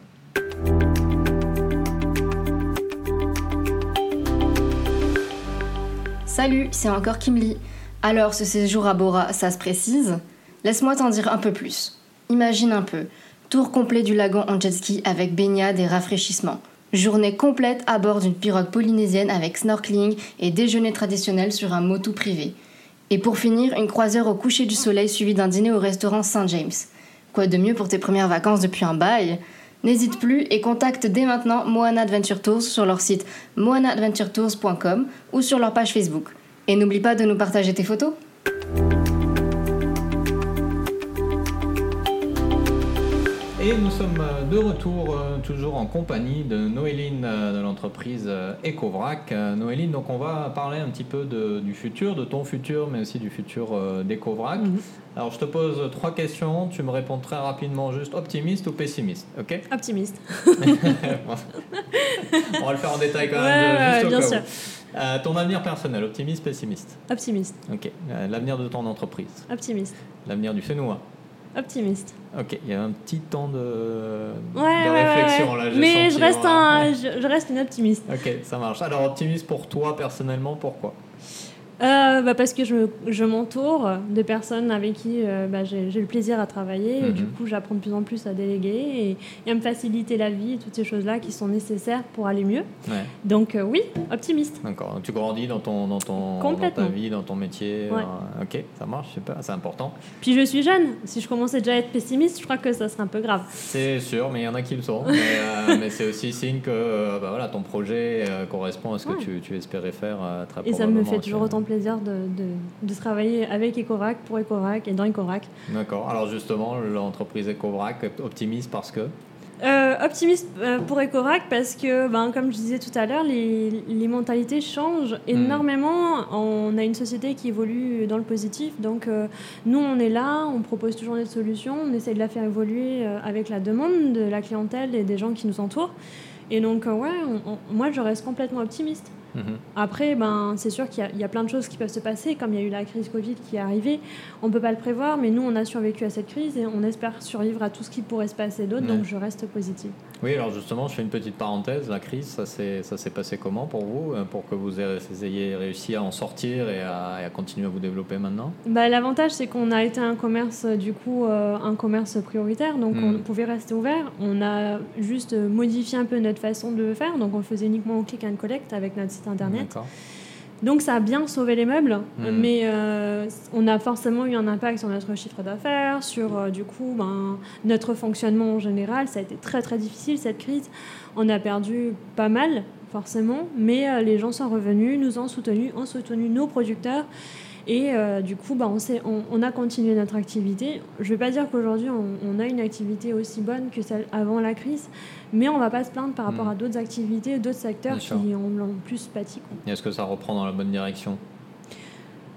Salut, c'est encore Kimli. Alors, ce séjour à Bora, ça se précise? Laisse-moi t'en dire un peu plus. Imagine un peu. Tour complet du lagon en avec baignade et rafraîchissement. Journée complète à bord d'une pirogue polynésienne avec snorkeling et déjeuner traditionnel sur un motu privé. Et pour finir, une croisière au coucher du soleil suivie d'un dîner au restaurant Saint James. Quoi de mieux pour tes premières vacances depuis un bail? N'hésite plus et contacte dès maintenant Moana Adventure Tours sur leur site moanaadventuretours.com ou sur leur page Facebook. Et n'oublie pas de nous partager tes photos. Et nous sommes euh, de retour, euh, toujours en compagnie de Noéline euh, de l'entreprise Ecovrac. Noéline, donc on va parler un petit peu de- du futur, de ton futur, mais aussi du futur d'Ecovrac. Mhm. Alors je te pose trois questions, tu me réponds très rapidement juste optimiste ou pessimiste, ok? Optimiste. On va le faire en détail quand même, ouais, juste bien sûr. Euh, ton avenir personnel, optimiste, pessimiste? Optimiste. Ok. Euh, L'avenir de ton entreprise, Optimiste. l'avenir du Fénois. Optimiste. Ok, il y a un petit temps de, Ouais, de ouais, ouais, réflexion ouais. là. Mais je senti, reste, voilà. un, je, je reste une optimiste. Ok, ça marche. Alors optimiste pour toi personnellement, pourquoi? Euh, bah, parce que je, je m'entoure de personnes avec qui euh, bah, j'ai le plaisir à travailler et Mhm. du coup j'apprends de plus en plus à déléguer et, et à me faciliter la vie, toutes ces choses-là qui sont nécessaires pour aller mieux. Ouais, Donc euh, oui, optimiste. d'accord. Tu grandis dans ton, dans ton, dans ta vie, dans ton métier. Ouais. ok, ça marche, c'est important. Puis je suis jeune, si je commençais déjà à être pessimiste, je crois que ça serait un peu grave. C'est sûr, mais il y en a qui le sont. mais mais c'est aussi signe que bah, voilà, ton projet correspond à ce que Ouais. tu, tu espérais faire très Et ça me fait toujours autant plaisir de, de, de travailler avec Ecorac, pour Ecorac et dans Ecorac. D'accord. Alors justement, l'entreprise Ecovrac optimiste parce que? Euh, optimiste euh, pour Ecorac parce que, ben, comme je disais tout à l'heure, les, les mentalités changent énormément. On a une société qui évolue dans le positif. Donc, euh, nous, on est là, on propose toujours des solutions, on essaie de la faire évoluer avec la demande de la clientèle et des gens qui nous entourent. Et donc, ouais, on- on- moi, je reste complètement optimiste. Mhm. Après, ben, c'est sûr qu'il y a- il y, a plein de choses qui peuvent se passer, comme il y a eu la crise Covid qui est arrivée. On ne peut pas le prévoir, mais nous, on a survécu à cette crise et on espère survivre à tout ce qui pourrait se passer d'autre, Ouais. donc je reste positive. Oui, alors justement, je fais une petite parenthèse. La crise, ça s'est passé comment pour vous, euh, pour que vous ayez réussi à en sortir et à, et à continuer à vous développer maintenant? Bah, L'avantage, c'est qu'on a été un commerce, euh, du coup, euh, un commerce prioritaire, donc on pouvait rester ouvert. On a juste modifié un peu notre façon de le faire, donc on le faisait uniquement au click and collect avec notre site internet. D'accord. Donc ça a bien sauvé les meubles, Mm. mais euh, on a forcément eu un impact sur notre chiffre d'affaires, sur euh, du coup ben, notre fonctionnement en général. Ça a été très très difficile cette crise. On a perdu pas mal forcément, mais euh, les gens sont revenus, nous ont soutenus, ont soutenu nos producteurs. Et euh, du coup, ben, on, s'est- on, on a continué notre activité. Je ne vais pas dire qu'aujourd'hui, on, on a une activité aussi bonne que celle avant la crise, mais on ne va pas se plaindre par rapport Mm. à d'autres activités, d'autres secteurs Bien qui en ont plus pâti. Est-ce que ça reprend dans la bonne direction?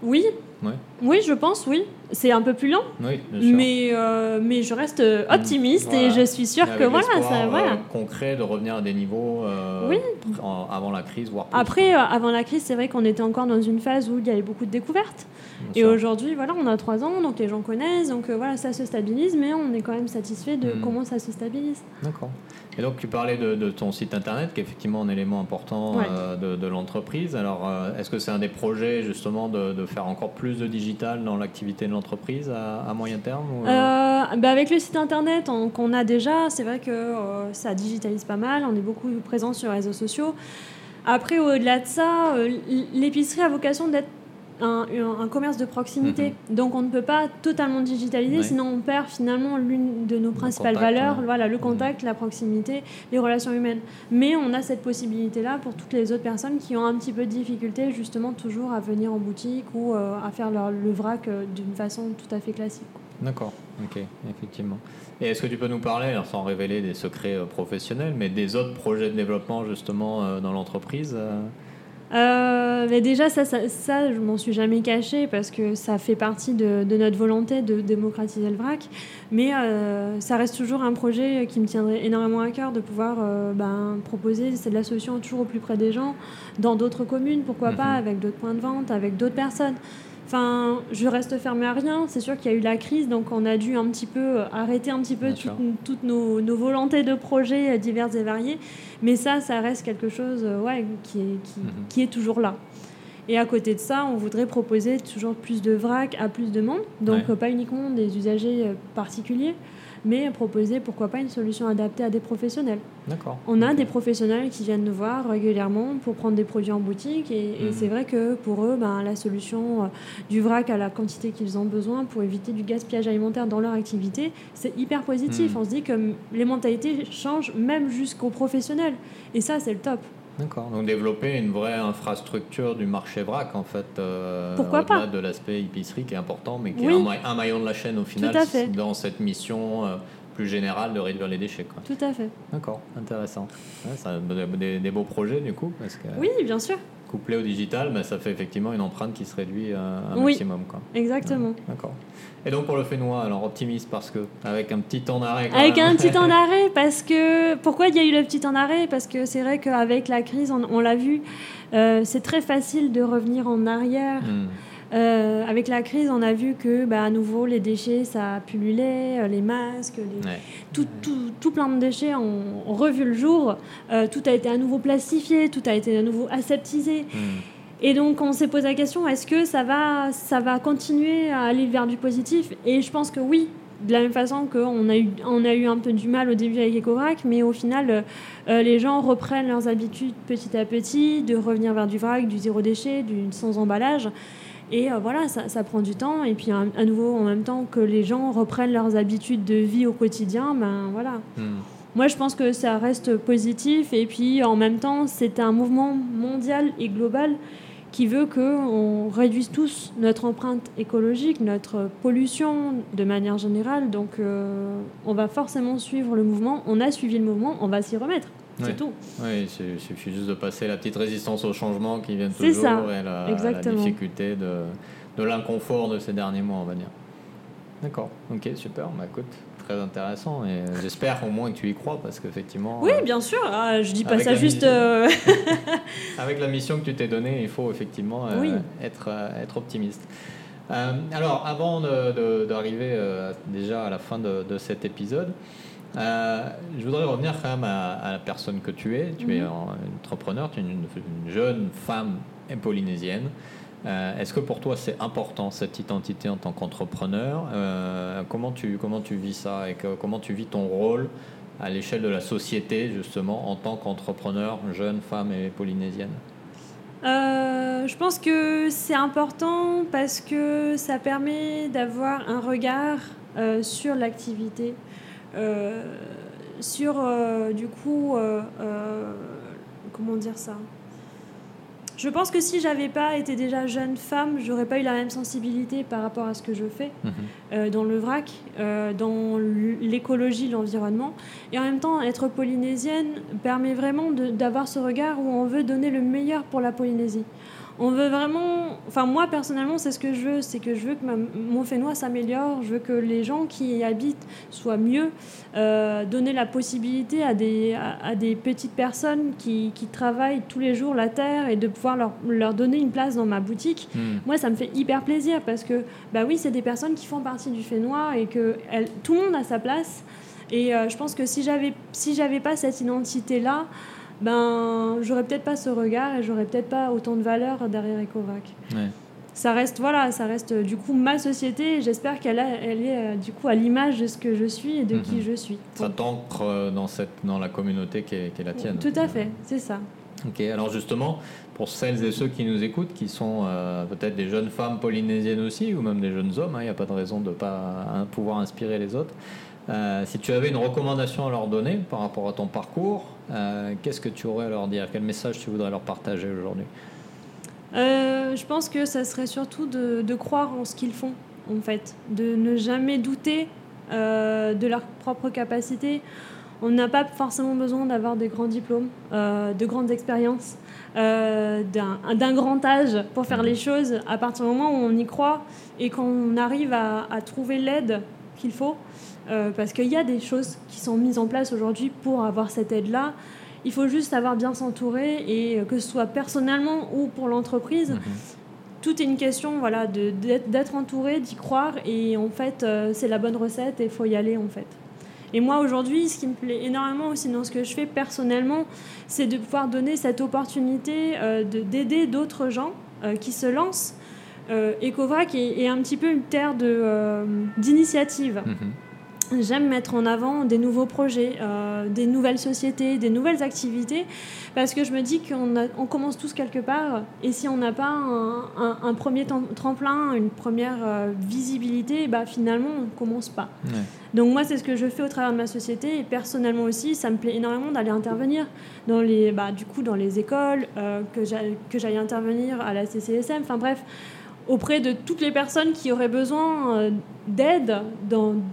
Oui, Ouais. oui, je pense, oui. C'est un peu plus lent, Oui, mais, euh, mais je reste euh, optimiste et je suis sûre que voilà, ça, euh, voilà. concret de revenir à des niveaux euh, Oui. en- avant la crise, voire plus. Après, euh, avant la crise, c'est vrai qu'on était encore dans une phase où il y avait beaucoup de découvertes. Bien Et aujourd'hui, voilà, on a trois ans, donc les gens connaissent, donc euh, voilà, ça se stabilise, mais on est quand même satisfait de Mm. comment ça se stabilise. D'accord. Et donc tu parlais de, de ton site internet, qui est effectivement un élément important Ouais. euh, de, de l'entreprise. Alors euh, est-ce que c'est un des projets justement de, de faire encore plus de digital dans l'activité de l'entreprise à, à moyen terme ou, euh, bah, avec le site internet on- qu'on a déjà, c'est vrai que ça digitalise pas mal, on est beaucoup présent sur les réseaux sociaux. Après, au-delà de ça, l'épicerie a vocation d'être un, commerce de proximité. Donc on ne peut pas totalement digitaliser, sinon on perd finalement l'une de nos principales contact, valeurs, voilà, le contact, la proximité, les relations humaines. Mais on a cette possibilité-là pour toutes les autres personnes qui ont un petit peu de difficulté justement toujours à venir en boutique ou euh, à faire leur, le vrac euh, d'une façon tout à fait classique. D'accord, ok, effectivement. Et est-ce que tu peux nous parler, alors sans révéler des secrets euh, professionnels, mais des autres projets de développement justement dans l'entreprise euh mais déjà, ça, ça, ça, je m'en suis jamais cachée parce que ça fait partie de, de notre volonté de démocratiser le vrac. Mais euh, ça reste toujours un projet qui me tiendrait énormément à cœur de pouvoir euh, ben, proposer de la solution toujours au plus près des gens, dans d'autres communes, pourquoi pas, Mhm. avec d'autres points de vente, avec d'autres personnes. Enfin, je reste fermée à rien. C'est sûr qu'il y a eu la crise, donc on a dû un petit peu euh, arrêter un petit peu toutes, nos, nos volontés de projets euh, divers et variés. Mais ça, ça reste quelque chose euh, ouais, qui, est, qui, Mhm. qui est toujours là. Et à côté de ça, on voudrait proposer toujours plus de vrac à plus de monde. Donc Ouais. pas uniquement des usagers particuliers, mais proposer pourquoi pas une solution adaptée à des professionnels. D'accord. On a des professionnels qui viennent nous voir régulièrement pour prendre des produits en boutique et, et Mhm. c'est vrai que pour eux, ben, la solution euh, du vrac à la quantité qu'ils ont besoin pour éviter du gaspillage alimentaire dans leur activité, c'est hyper positif. Mhm. On se dit que les mentalités changent même jusqu'aux professionnels et ça, c'est le top. D'accord. Donc développer une vraie infrastructure du marché vrac en fait. euh, Pourquoi au-delà pas de l'aspect épicerie qui est important, mais qui Oui. est un, ma- un maillon de la chaîne au final à fait. dans cette mission euh, plus générale de réduire les déchets. Quoi. Tout à fait. D'accord, intéressant. ça des, des, beaux projets du coup. Parce que... Oui, bien sûr couplé au digital, ben, ça fait effectivement une empreinte qui se réduit un maximum. Quoi. Exactement. D'accord. Et donc pour le Fénois, alors optimiste parce que avec un petit temps d'arrêt. Avec un petit temps d'arrêt parce que pourquoi il y a eu le petit temps d'arrêt? Parce que c'est vrai qu'avec la crise, on, l'a vu, euh, c'est très facile de revenir en arrière. Hmm. Euh, avec la crise, on a vu que, bah, à nouveau, les déchets, ça pullulait, euh, les masques, tout, tout, tout, plein de déchets ont, revu le jour. Euh, tout a été à nouveau plastifié, tout a été à nouveau aseptisé. Hmm. Et donc, on s'est posé la question est-ce que ça va, ça va continuer à aller vers du positif? Et je pense que oui. De la même façon qu'on a eu, on a eu un peu du mal au début avec EcoVrac, mais au final, les gens reprennent leurs habitudes petit à petit, de revenir vers du vrac, du zéro déchet, du sans emballage. Et euh, voilà, ça, ça, prend du temps. Et puis, à, nouveau, en même temps que les gens reprennent leurs habitudes de vie au quotidien, ben voilà. Hmm. Moi, je pense que ça reste positif. Et puis, en même temps, c'est un mouvement mondial et global qui veut qu'on réduise tous notre empreinte écologique, notre pollution de manière générale. Donc, euh, on va forcément suivre le mouvement. On a suivi le mouvement, on va s'y remettre. C'est tout. Oui, il suffit juste de passer la petite résistance au changement qui vient toujours ça. et la, la, difficulté de, de l'inconfort de ces derniers mois, on va dire. D'accord, ok, super. Bah, écoute, très intéressant et j'espère au moins que tu y crois parce qu'effectivement. Oui, euh, bien sûr. Ah, je dis pas ça juste. Euh, avec la mission que tu t'es donnée, il faut effectivement euh, être, être optimiste. alors, avant d'arriver déjà à la fin de, de cet épisode, euh, je voudrais revenir quand même à, la personne que tu es. Tu es mhm. un entrepreneur, tu es une, jeune femme polynésienne. Euh, est-ce que pour toi c'est important cette identité en tant qu'entrepreneur? Euh, comment, tu, comment tu vis ça et comment tu vis ton rôle à l'échelle de la société justement en tant qu'entrepreneur, jeune femme et polynésienne je pense que c'est important parce que ça permet d'avoir un regard sur l'activité sur, euh, du coup, euh, comment dire ça? Je pense que si j'avais pas été déjà jeune femme, j'aurais pas eu la même sensibilité par rapport à ce que je fais mhm. dans le vrac, dans l'écologie, l'environnement. Et en même temps, être polynésienne permet vraiment d'avoir ce regard où on veut donner le meilleur pour la Polynésie on veut vraiment. Enfin, moi personnellement, c'est ce que je veux. C'est que je veux que mon Fénois s'améliore. Je veux que les gens qui y habitent soient mieux. Euh, donner la possibilité à des, à, des petites personnes qui, qui, travaillent tous les jours la terre et de pouvoir leur, leur donner une place dans ma boutique. Hmm. Moi, ça me fait hyper plaisir parce que, bah oui, c'est des personnes qui font partie du Fénois et que tout le monde a sa place. Et euh, je pense que si j'avais si j'avais pas cette identité là ben j'aurais peut-être pas ce regard et j'aurais peut-être pas autant de valeur derrière Ecovac. Ça reste voilà, ça reste du coup ma société. J'espère qu'elle elle est euh, du coup à l'image de ce que je suis et de qui mhm. je suis. Ça t'ancre euh, dans cette dans la communauté qui est, qui est la tienne. Tout à fait, c'est ça. Ok, alors justement, pour celles et ceux qui nous écoutent, qui sont euh, peut-être des jeunes femmes polynésiennes aussi, ou même des jeunes hommes, il hein, n'y a pas de raison de ne pas hein, pouvoir inspirer les autres. Euh, si tu avais une recommandation à leur donner par rapport à ton parcours, euh, qu'est-ce que tu aurais à leur dire? Quel message tu voudrais leur partager aujourd'hui? Euh, Je pense que ça serait surtout de, croire en ce qu'ils font, en fait, de ne jamais douter de leur propre capacité. On n'a pas forcément besoin d'avoir des grands diplômes, de grandes expériences, d'un grand âge pour faire les choses. À partir du moment où on y croit et qu'on arrive à trouver l'aide qu'il faut, euh, parce qu'il y a des choses qui sont mises en place aujourd'hui pour avoir cette aide-là. Il faut juste savoir bien s'entourer et euh, que ce soit personnellement ou pour l'entreprise. Mhm. Tout est une question voilà, d'être entouré, d'y croire et en fait euh, c'est la bonne recette et il faut y aller en fait. Et moi aujourd'hui, ce qui me plaît énormément aussi dans ce que je fais personnellement, c'est de pouvoir donner cette opportunité d'aider d'autres gens qui se lancent. Ecovac est, un petit peu une terre d'initiative. Mhm. J'aime mettre en avant des nouveaux projets, euh, des nouvelles sociétés, des nouvelles activités, parce que je me dis qu'on on commence tous quelque part, et si on n'a pas un, premier tremplin, une première euh, visibilité, bah, finalement, on ne commence pas. Donc moi, c'est ce que je fais au travers de ma société, et personnellement aussi, ça me plaît énormément d'aller intervenir dans les, bah, du coup, dans les écoles, euh, que j'aille intervenir à la CCSM, enfin bref, auprès de toutes les personnes qui auraient besoin euh, d'aide,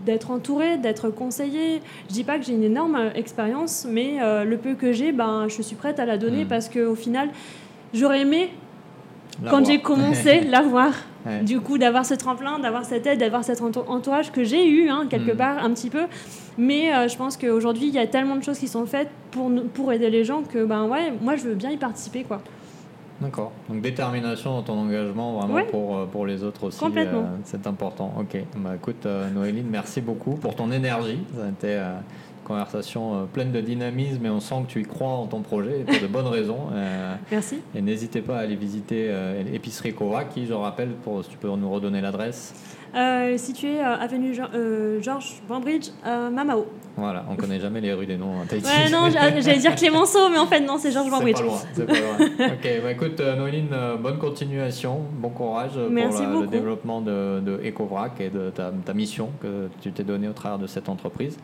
d'être entourées, d'être conseillées. Je dis pas que j'ai une énorme expérience, mais euh, le peu que j'ai, ben, je suis prête à la donner mm. parce qu'au final, j'aurais aimé, quand j'ai commencé, l'avoir. Du coup, d'avoir ce tremplin, d'avoir cette aide, d'avoir cet entourage que j'ai eu, hein, quelque mm. part, un petit peu. Mais euh, je pense qu'aujourd'hui, il y a tellement de choses qui sont faites pour, pour aider les gens que, ben ouais, moi, je veux bien y participer, quoi. D'accord. Donc détermination dans ton engagement vraiment pour, euh, pour les autres aussi. Complètement. Euh, c'est important. Ok. Bah, écoute, euh, Noéline, merci beaucoup pour ton énergie. Ça a été une conversation pleine de dynamisme et on sent que tu y crois en ton projet et pour de bonnes raisons. merci. Et n'hésitez pas à aller visiter l'épicerie Kova qui, je rappelle, pour, si tu peux nous redonner l'adresse. Euh, situé euh, avenue euh, Georges Bambridge, Mamao. Voilà, on connaît jamais les rues des noms. Tahiti. Ouais, non, j'allais dire Clémenceau, mais en fait, non, c'est Georges Bambridge. C'est pas loin, c'est pas loin. ok, bah écoute, Noéline, bonne continuation, bon courage pour le développement de, de EcoVrac et de ta, ta mission que tu t'es donnée au travers de cette entreprise.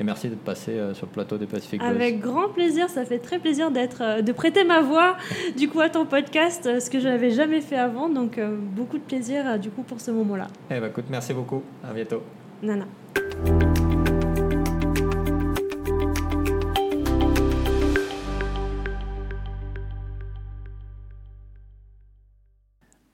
Et merci d'être passé euh, sur le plateau des Pacific Avec grand plaisir, ça fait très plaisir d'être, euh, de prêter ma voix du coup à ton podcast, euh, ce que je n'avais jamais fait avant. Donc beaucoup de plaisir du coup pour ce moment-là. Eh ben, écoute, merci beaucoup. À bientôt. Nana.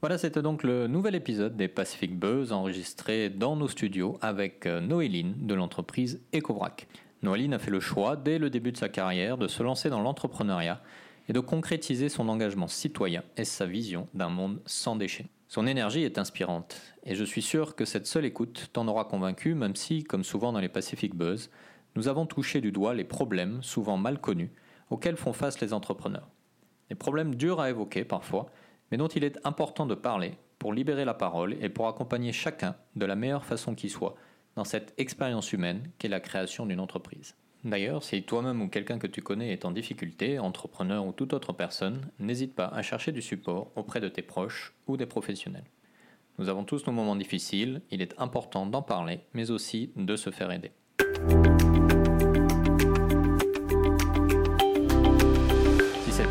Voilà, c'était donc le nouvel épisode des Pacific Buzz enregistré dans nos studios avec euh, Noéline de l'entreprise Ecovrac. Noéline a fait le choix, dès le début de sa carrière, de se lancer dans l'entrepreneuriat et de concrétiser son engagement citoyen et sa vision d'un monde sans déchets. Son énergie est inspirante et je suis sûr que cette seule écoute t'en aura convaincu, même si, comme souvent dans les Pacific Buzz, nous avons touché du doigt les problèmes, souvent mal connus, auxquels font face les entrepreneurs. Des problèmes durs à évoquer parfois, mais dont il est important de parler pour libérer la parole et pour accompagner chacun de la meilleure façon qui soit dans cette expérience humaine qu'est la création d'une entreprise. D'ailleurs, si toi-même ou quelqu'un que tu connais est en difficulté, entrepreneur ou toute autre personne, n'hésite pas à chercher du support auprès de tes proches ou des professionnels. Nous avons tous nos moments difficiles, il est important d'en parler, mais aussi de se faire aider.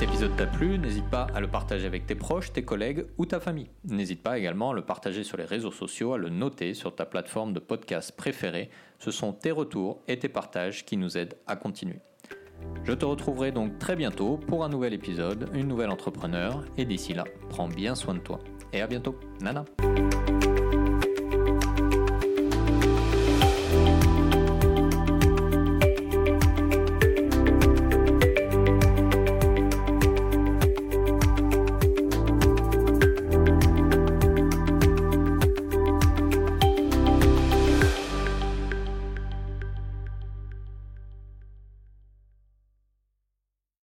Épisode t'a plu, n'hésite pas à le partager avec tes proches, tes collègues ou ta famille. N'hésite pas également à le partager sur les réseaux sociaux, à le noter sur ta plateforme de podcast préférée. Ce sont tes retours et tes partages qui nous aident à continuer. Je te retrouverai donc très bientôt pour un nouvel épisode, une nouvelle entrepreneur, et d'ici là, prends bien soin de toi. Et à bientôt. Nana